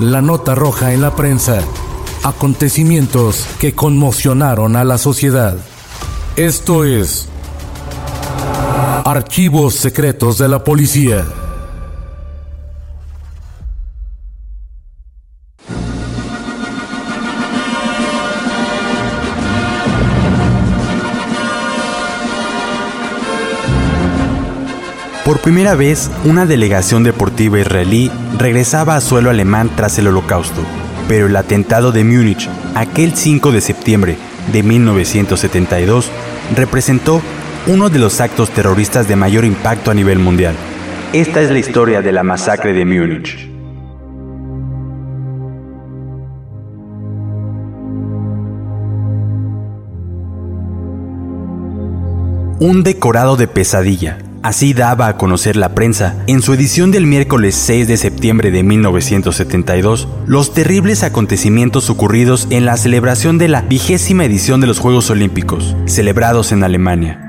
La nota roja en la prensa. Acontecimientos que conmocionaron a la sociedad. Esto es Archivos Secretos de la Policía. Por primera vez, una delegación deportiva israelí regresaba a suelo alemán tras el holocausto, pero el atentado de Múnich, aquel 5 de septiembre de 1972, representó uno de los actos terroristas de mayor impacto a nivel mundial. Esta es la historia de la masacre de Múnich. Un decorado de pesadilla, Así daba a conocer la prensa, en su edición del miércoles 6 de septiembre de 1972, los terribles acontecimientos ocurridos en la celebración de la vigésima edición de los Juegos Olímpicos, celebrados en Alemania.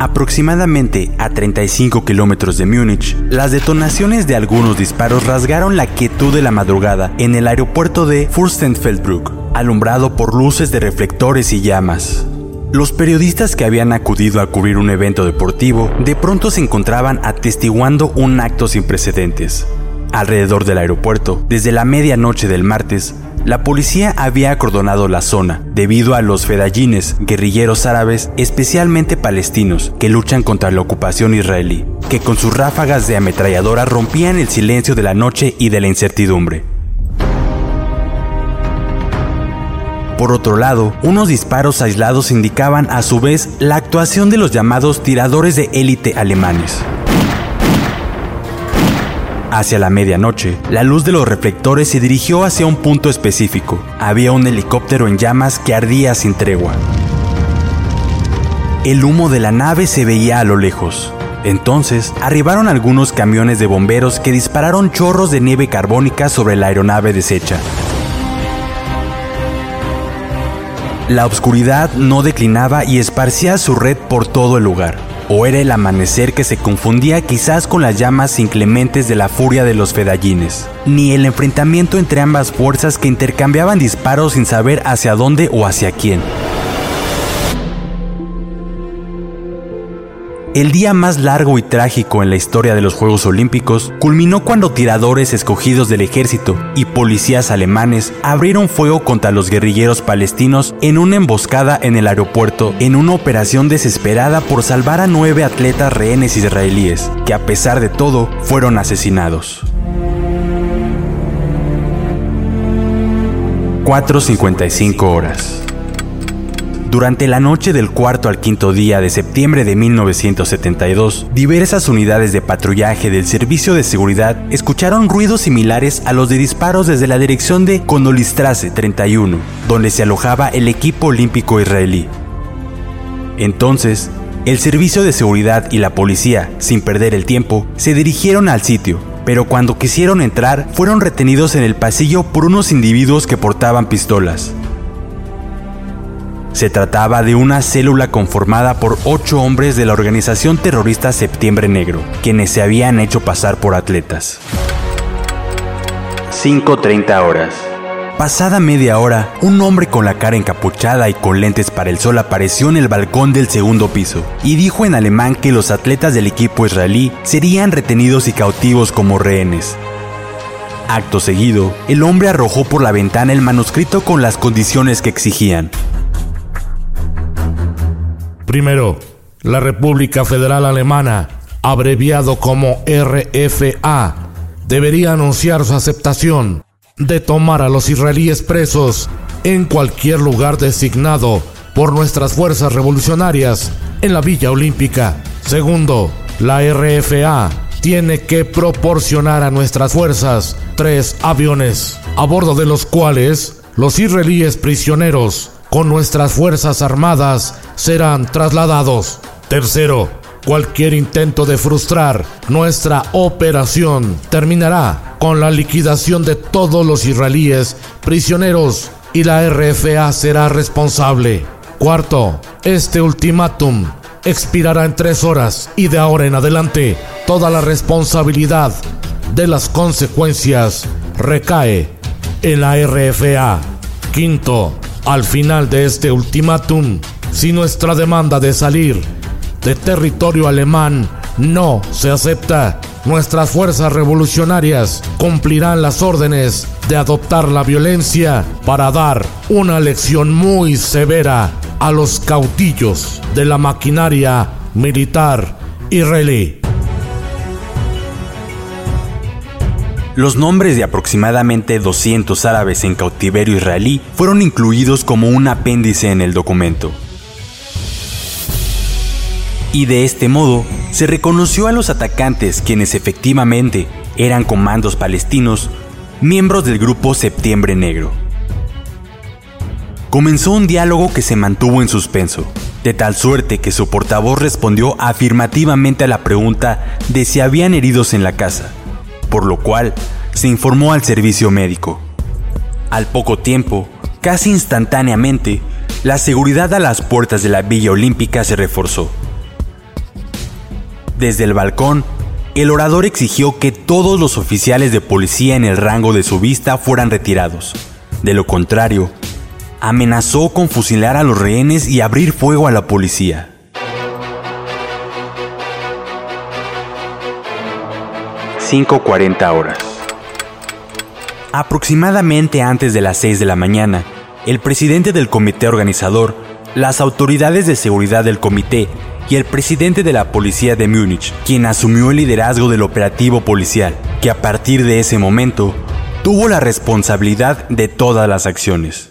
Aproximadamente a 35 kilómetros de Múnich, las detonaciones de algunos disparos rasgaron la quietud de la madrugada en el aeropuerto de Fürstenfeldbruck, alumbrado por luces de reflectores y llamas. Los periodistas que habían acudido a cubrir un evento deportivo de pronto se encontraban atestiguando un acto sin precedentes. Alrededor del aeropuerto, desde la medianoche del martes, la policía había acordonado la zona debido a los fedayines, guerrilleros árabes, especialmente palestinos, que luchan contra la ocupación israelí, que con sus ráfagas de ametralladora rompían el silencio de la noche y de la incertidumbre. Por otro lado, unos disparos aislados indicaban a su vez la actuación de los llamados tiradores de élite alemanes. Hacia la medianoche, la luz de los reflectores se dirigió hacia un punto específico. Había un helicóptero en llamas que ardía sin tregua. El humo de la nave se veía a lo lejos. Entonces, arribaron algunos camiones de bomberos que dispararon chorros de nieve carbónica sobre la aeronave deshecha. La oscuridad no declinaba y esparcía su red por todo el lugar o era el amanecer que se confundía quizás con las llamas inclementes de la furia de los fedallines, ni el enfrentamiento entre ambas fuerzas que intercambiaban disparos sin saber hacia dónde o hacia quién. El día más largo y trágico en la historia de los Juegos Olímpicos culminó cuando tiradores escogidos del ejército y policías alemanes abrieron fuego contra los guerrilleros palestinos en una emboscada en el aeropuerto en una operación desesperada por salvar a nueve atletas rehenes israelíes, que a pesar de todo fueron asesinados. 4.55 horas. Durante la noche del cuarto al quinto día de septiembre de 1972, diversas unidades de patrullaje del Servicio de Seguridad escucharon ruidos similares a los de disparos desde la dirección de Kondolistrasse 31, donde se alojaba el equipo olímpico israelí. Entonces, el Servicio de Seguridad y la policía, sin perder el tiempo, se dirigieron al sitio, pero cuando quisieron entrar fueron retenidos en el pasillo por unos individuos que portaban pistolas. Se trataba de una célula conformada por ocho hombres de la organización terrorista Septiembre Negro, quienes se habían hecho pasar por atletas. 5.30 horas. Pasada media hora, un hombre con la cara encapuchada y con lentes para el sol apareció en el balcón del segundo piso y dijo en alemán que los atletas del equipo israelí serían retenidos y cautivos como rehenes. Acto seguido, el hombre arrojó por la ventana el manuscrito con las condiciones que exigían. Primero, la República Federal Alemana, abreviado como RFA, debería anunciar su aceptación de tomar a los israelíes presos en cualquier lugar designado por nuestras fuerzas revolucionarias en la Villa Olímpica. Segundo, la RFA tiene que proporcionar a nuestras fuerzas tres aviones, a bordo de los cuales los israelíes prisioneros con nuestras fuerzas armadas serán trasladados. Tercero, cualquier intento de frustrar nuestra operación terminará con la liquidación de todos los israelíes prisioneros y la RFA será responsable. Cuarto, este ultimátum expirará en tres horas y de ahora en adelante toda la responsabilidad de las consecuencias recae en la RFA. Quinto, al final de este ultimátum, si nuestra demanda de salir de territorio alemán no se acepta, nuestras fuerzas revolucionarias cumplirán las órdenes de adoptar la violencia para dar una lección muy severa a los cautillos de la maquinaria militar israelí. Los nombres de aproximadamente 200 árabes en cautiverio israelí fueron incluidos como un apéndice en el documento. Y de este modo se reconoció a los atacantes quienes efectivamente eran comandos palestinos, miembros del grupo Septiembre Negro. Comenzó un diálogo que se mantuvo en suspenso, de tal suerte que su portavoz respondió afirmativamente a la pregunta de si habían heridos en la casa por lo cual se informó al servicio médico. Al poco tiempo, casi instantáneamente, la seguridad a las puertas de la Villa Olímpica se reforzó. Desde el balcón, el orador exigió que todos los oficiales de policía en el rango de su vista fueran retirados. De lo contrario, amenazó con fusilar a los rehenes y abrir fuego a la policía. 5.40 horas. Aproximadamente antes de las 6 de la mañana, el presidente del comité organizador, las autoridades de seguridad del comité y el presidente de la policía de Múnich, quien asumió el liderazgo del operativo policial, que a partir de ese momento tuvo la responsabilidad de todas las acciones.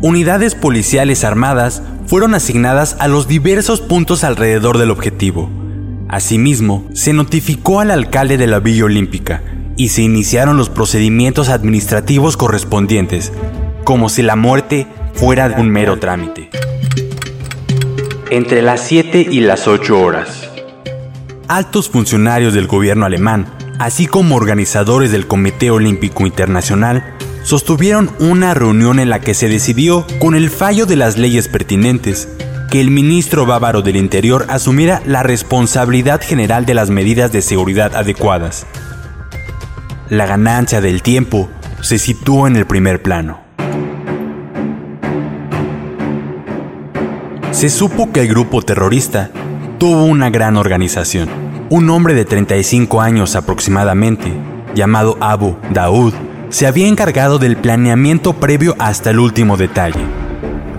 Unidades policiales armadas fueron asignadas a los diversos puntos alrededor del objetivo, Asimismo, se notificó al alcalde de la Villa Olímpica y se iniciaron los procedimientos administrativos correspondientes, como si la muerte fuera un mero trámite. Entre las 7 y las 8 horas. Altos funcionarios del gobierno alemán, así como organizadores del Comité Olímpico Internacional, sostuvieron una reunión en la que se decidió, con el fallo de las leyes pertinentes, que el ministro bávaro del Interior asumiera la responsabilidad general de las medidas de seguridad adecuadas. La ganancia del tiempo se situó en el primer plano. Se supo que el grupo terrorista tuvo una gran organización. Un hombre de 35 años aproximadamente, llamado Abu Daoud, se había encargado del planeamiento previo hasta el último detalle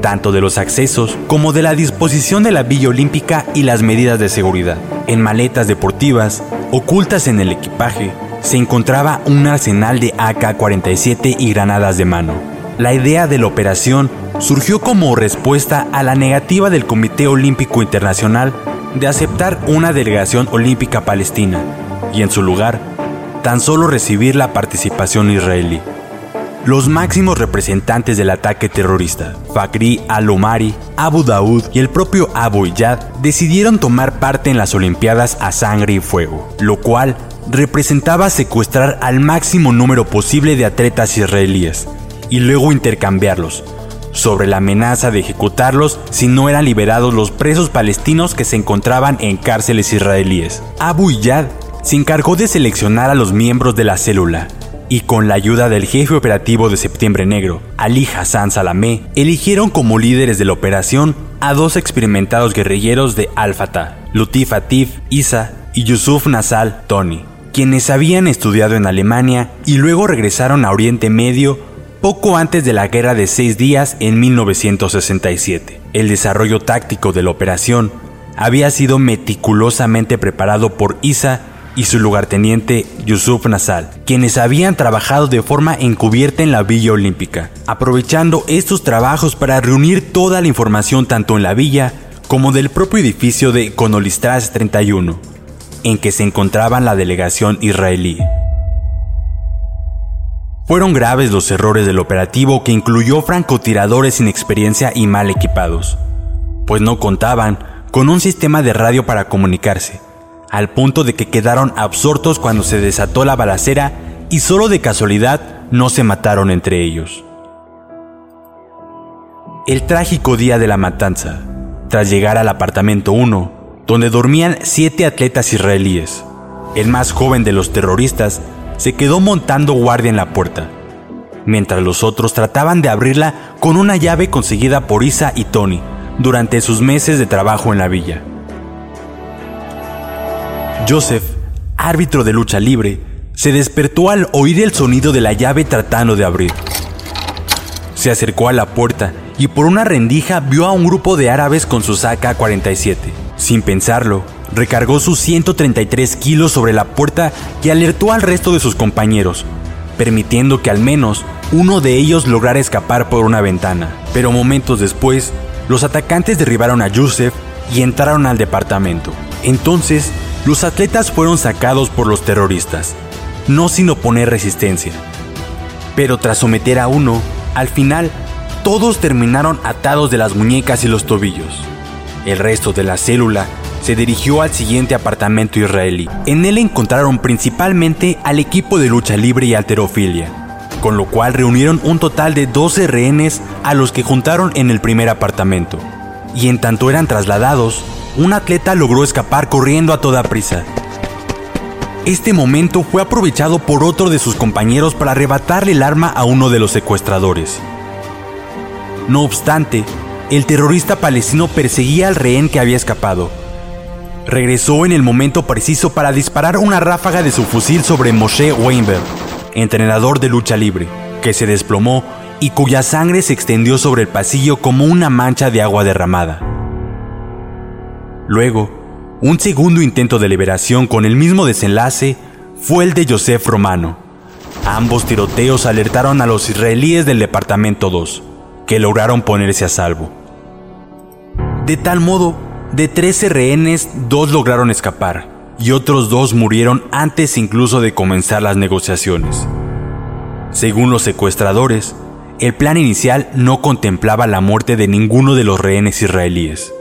tanto de los accesos como de la disposición de la Villa Olímpica y las medidas de seguridad. En maletas deportivas, ocultas en el equipaje, se encontraba un arsenal de AK-47 y granadas de mano. La idea de la operación surgió como respuesta a la negativa del Comité Olímpico Internacional de aceptar una delegación olímpica palestina y en su lugar tan solo recibir la participación israelí. Los máximos representantes del ataque terrorista, Fakri al-Omari, Abu Daoud y el propio Abu Iyad, decidieron tomar parte en las Olimpiadas a sangre y fuego, lo cual representaba secuestrar al máximo número posible de atletas israelíes y luego intercambiarlos, sobre la amenaza de ejecutarlos si no eran liberados los presos palestinos que se encontraban en cárceles israelíes. Abu Iyad se encargó de seleccionar a los miembros de la célula y con la ayuda del jefe operativo de Septiembre Negro, Ali Hassan Salamé, eligieron como líderes de la operación a dos experimentados guerrilleros de Al-Fatah, Lutif Atif Isa y Yusuf Nasal Tony, quienes habían estudiado en Alemania y luego regresaron a Oriente Medio poco antes de la Guerra de Seis Días en 1967. El desarrollo táctico de la operación había sido meticulosamente preparado por Isa y su lugarteniente Yusuf Nasal, quienes habían trabajado de forma encubierta en la Villa Olímpica, aprovechando estos trabajos para reunir toda la información tanto en la villa como del propio edificio de Conolistras 31, en que se encontraba la delegación israelí. Fueron graves los errores del operativo que incluyó francotiradores sin experiencia y mal equipados, pues no contaban con un sistema de radio para comunicarse, al punto de que quedaron absortos cuando se desató la balacera y solo de casualidad no se mataron entre ellos. El trágico día de la matanza, tras llegar al apartamento 1, donde dormían siete atletas israelíes, el más joven de los terroristas se quedó montando guardia en la puerta, mientras los otros trataban de abrirla con una llave conseguida por Isa y Tony durante sus meses de trabajo en la villa. Joseph, árbitro de lucha libre, se despertó al oír el sonido de la llave tratando de abrir. Se acercó a la puerta y por una rendija vio a un grupo de árabes con sus AK-47. Sin pensarlo, recargó sus 133 kilos sobre la puerta y alertó al resto de sus compañeros, permitiendo que al menos uno de ellos lograra escapar por una ventana. Pero momentos después, los atacantes derribaron a Yusef y entraron al departamento. Entonces, los atletas fueron sacados por los terroristas, no sin oponer resistencia. Pero tras someter a uno, al final, todos terminaron atados de las muñecas y los tobillos. El resto de la célula se dirigió al siguiente apartamento israelí. En él encontraron principalmente al equipo de lucha libre y alterofilia, con lo cual reunieron un total de 12 rehenes a los que juntaron en el primer apartamento. Y en tanto eran trasladados, un atleta logró escapar corriendo a toda prisa. Este momento fue aprovechado por otro de sus compañeros para arrebatarle el arma a uno de los secuestradores. No obstante, el terrorista palestino perseguía al rehén que había escapado, regresó en el momento preciso para disparar una ráfaga de su fusil sobre Moshe Weinberg, entrenador de lucha libre, que se desplomó y cuya sangre se extendió sobre el pasillo como una mancha de agua derramada. Luego, un segundo intento de liberación con el mismo desenlace fue el de Joseph Romano. Ambos tiroteos alertaron a los israelíes del Departamento 2, que lograron ponerse a salvo. De tal modo de 13 rehenes, dos lograron escapar y otros dos murieron antes incluso de comenzar las negociaciones. Según los secuestradores, el plan inicial no contemplaba la muerte de ninguno de los rehenes israelíes.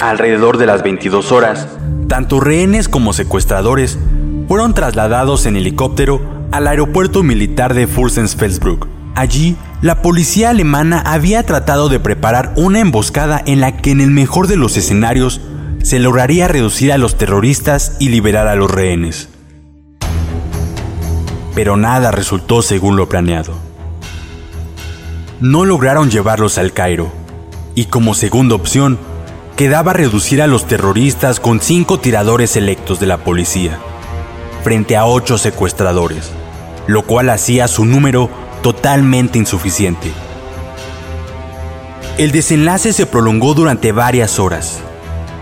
Alrededor de las 22 horas, tanto rehenes como secuestradores fueron trasladados en helicóptero al aeropuerto militar de Fürstensfeldbruck. Allí la policía alemana había tratado de preparar una emboscada en la que en el mejor de los escenarios se lograría reducir a los terroristas y liberar a los rehenes. Pero nada resultó según lo planeado. No lograron llevarlos al Cairo, y como segunda opción, quedaba reducir a los terroristas con cinco tiradores electos de la policía, frente a ocho secuestradores, lo cual hacía su número totalmente insuficiente. El desenlace se prolongó durante varias horas.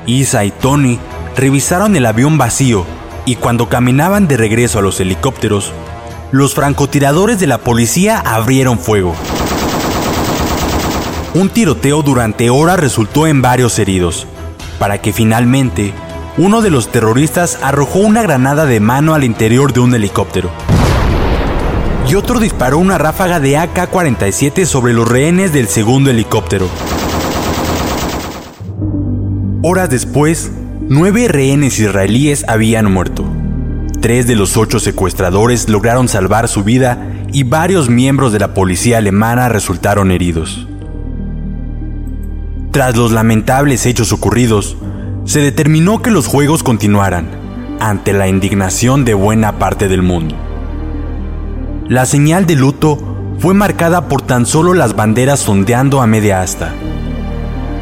Isa y Tony revisaron el avión vacío y cuando caminaban de regreso a los helicópteros, los francotiradores de la policía abrieron fuego. Un tiroteo durante horas resultó en varios heridos, para que finalmente uno de los terroristas arrojó una granada de mano al interior de un helicóptero y otro disparó una ráfaga de AK-47 sobre los rehenes del segundo helicóptero. Horas después, nueve rehenes israelíes habían muerto. Tres de los ocho secuestradores lograron salvar su vida y varios miembros de la policía alemana resultaron heridos. Tras los lamentables hechos ocurridos, se determinó que los juegos continuaran, ante la indignación de buena parte del mundo. La señal de luto fue marcada por tan solo las banderas ondeando a media asta.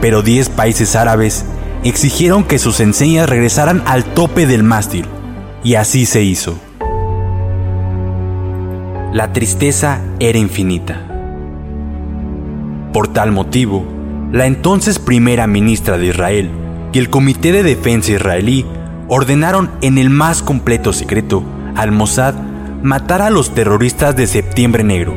Pero 10 países árabes exigieron que sus enseñas regresaran al tope del mástil, y así se hizo. La tristeza era infinita. Por tal motivo, la entonces primera ministra de Israel y el Comité de Defensa israelí ordenaron en el más completo secreto al Mossad matar a los terroristas de Septiembre Negro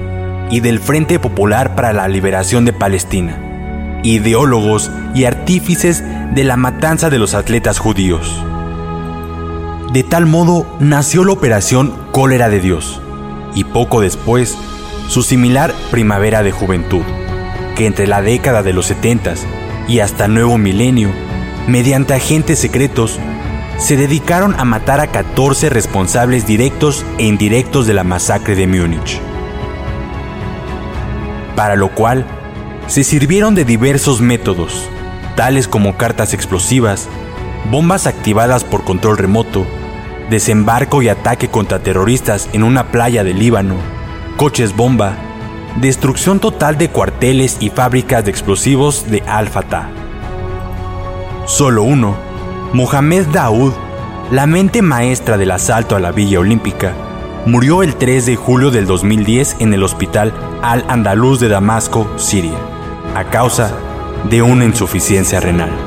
y del Frente Popular para la Liberación de Palestina, ideólogos y artífices de la matanza de los atletas judíos. De tal modo nació la operación Cólera de Dios, y poco después su similar Primavera de Juventud, que entre la década de los 70 y hasta el nuevo milenio, mediante agentes secretos, se dedicaron a matar a 14 responsables directos e indirectos de la masacre de Múnich. Para lo cual, se sirvieron de diversos métodos, tales como cartas explosivas, bombas activadas por control remoto, desembarco y ataque contra terroristas en una playa del Líbano, coches bomba, destrucción total de cuarteles y fábricas de explosivos de Al-Fatah. Solo uno, Mohamed Daoud, la mente maestra del asalto a la Villa Olímpica, murió el 3 de julio del 2010 en el hospital Al-Andalus de Damasco, Siria, a causa de una insuficiencia renal.